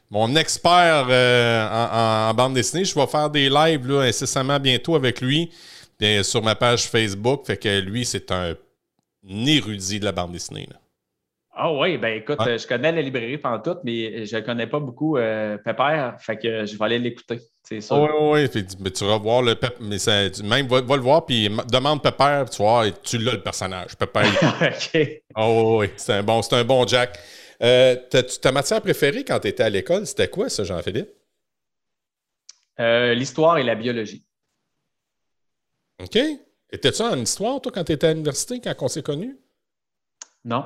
mon expert euh, en, bande dessinée. Je vais faire des lives là, incessamment bientôt avec lui bien, sur ma page Facebook. Fait que lui, c'est un érudit de la bande dessinée. Ah oui, ben écoute, je connais la librairie Pantoute, mais je ne connais pas beaucoup euh, Pépère, fait que je vais aller l'écouter. C'est ça. Oui, oui, oui. Tu vas voir le Pépère, mais même va, le voir, puis demande Pépère, tu vois, et tu l'as le personnage. Pépère. OK. Oh oui, c'est un, bon, un bon Jack. Euh, ta matière préférée quand tu étais à l'école, c'était quoi ça, Jean-Philippe? Euh, l'histoire et la biologie. OK. Étais-tu en histoire, toi, quand tu étais à l'université, quand on s'est connus? Non.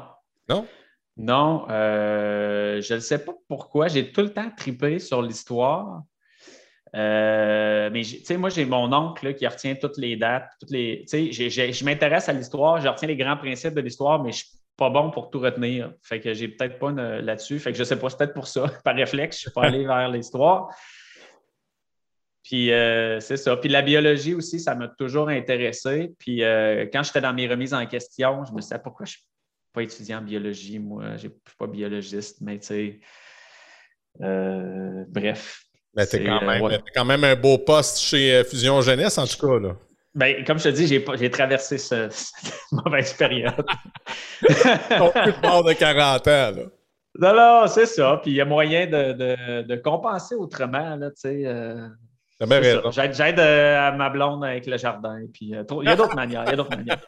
Non? Non, euh, je ne sais pas pourquoi. J'ai tout le temps tripé sur l'histoire. Euh, mais tu sais, moi, j'ai mon oncle qui retient toutes les dates, toutes les. Tu sais, je m'intéresse à l'histoire, je retiens les grands principes de l'histoire, mais je ne suis pas bon pour tout retenir. Fait que j'ai peut-être pas là-dessus. Fait que je sais pas, c'est peut-être pour ça. Par réflexe, je suis pas allé vers l'histoire. Puis euh, c'est ça. Puis la biologie aussi, ça m'a toujours intéressé. Puis quand j'étais dans mes remises en question, je me disais pourquoi je pas étudiant en biologie, moi, je ne suis pas biologiste, mais tu sais, euh, bref. Mais tu quand, euh, quand, même un beau poste chez euh, Fusion Jeunesse, en tout cas. Là. Ben, comme je te dis, j'ai traversé cette mauvaise période. Ton plus de de 40 ans, là. Non, non, c'est ça. Puis il y a moyen de, de, de compenser autrement, là, tu sais. J'aide euh, à ma blonde avec le jardin. Puis, euh, il y a d'autres manières. Il y a d'autres manières.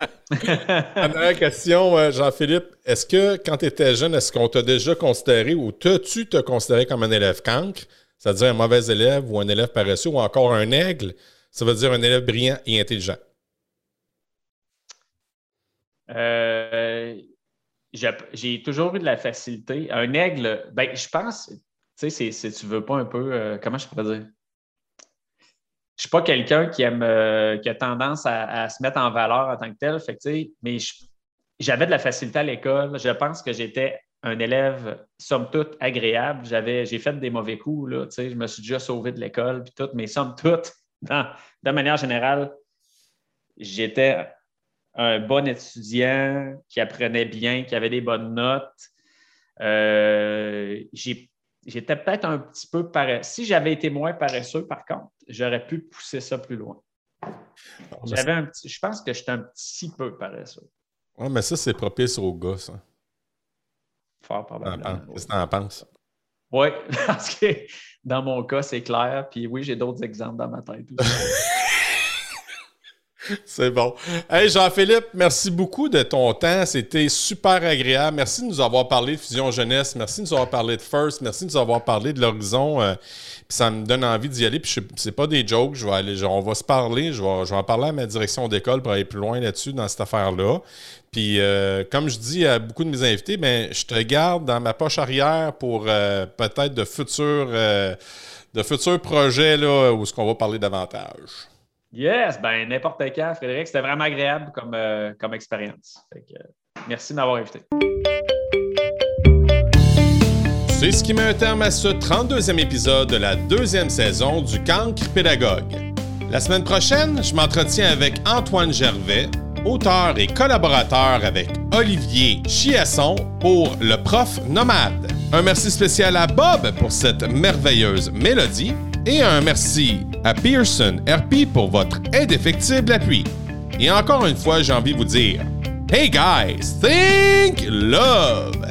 Dernière question, euh, Jean-Philippe. Est-ce que quand tu étais jeune, est-ce qu'on t'a déjà considéré ou tu te considéré comme un élève cancre, c'est-à-dire un mauvais élève ou un élève paresseux ou encore un aigle? Ça veut dire un élève brillant et intelligent. j'ai toujours eu de la facilité. Un aigle, ben, je pense, tu sais, si tu veux pas un peu, comment je pourrais dire? Je suis pas quelqu'un qui aime euh, qui a tendance à, se mettre en valeur en tant que tel. Mais j'avais de la facilité à l'école. Je pense que j'étais un élève, somme toute, agréable. J'avais, j'ai fait des mauvais coups. Là, je me suis déjà sauvé de l'école, puis tout, mais somme toute, de manière générale, j'étais un bon étudiant qui apprenait bien, qui avait des bonnes notes. Euh, j'étais peut-être un petit peu paresseux. Si j'avais été moins paresseux, par contre, j'aurais pu pousser ça plus loin. J'avais un petit, je pense que j'étais un petit peu paresseux. Oui, mais ça, c'est propice aux gars, ça. Fort probablement. Qu'est-ce que tu en penses? Oui, parce que dans mon cas, c'est clair. Puis oui, j'ai d'autres exemples dans ma tête aussi. C'est bon. Hey Jean-Philippe, merci beaucoup de ton temps. C'était super agréable. Merci de nous avoir parlé de Fusion Jeunesse. Merci de nous avoir parlé de First. Merci de nous avoir parlé de l'horizon. Euh, ça me donne envie d'y aller. Puis c'est pas des jokes. On va se parler. Je vais, en parler à ma direction d'école pour aller plus loin là-dessus dans cette affaire-là. Puis euh, comme je dis à beaucoup de mes invités, ben, je te garde dans ma poche arrière pour euh, peut-être de futurs, de futurs projets là, où ce qu'on va parler davantage. Yes, ben n'importe quand, Frédéric. C'était vraiment agréable comme, euh, comme expérience. merci de m'avoir invité. C'est ce qui met un terme à ce 32e épisode de la deuxième saison du Cancre Pédagogue. La semaine prochaine, je m'entretiens avec Antoine Gervais, auteur et collaborateur avec Olivier Chiasson pour Le Prof Nomade. Un merci spécial à Bob pour cette merveilleuse mélodie Et un merci à Pearson RP pour votre indéfectible appui. Et encore une fois, j'ai envie de vous dire Hey guys, think love!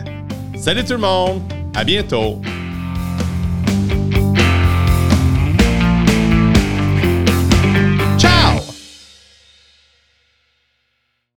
Salut tout le monde, à bientôt!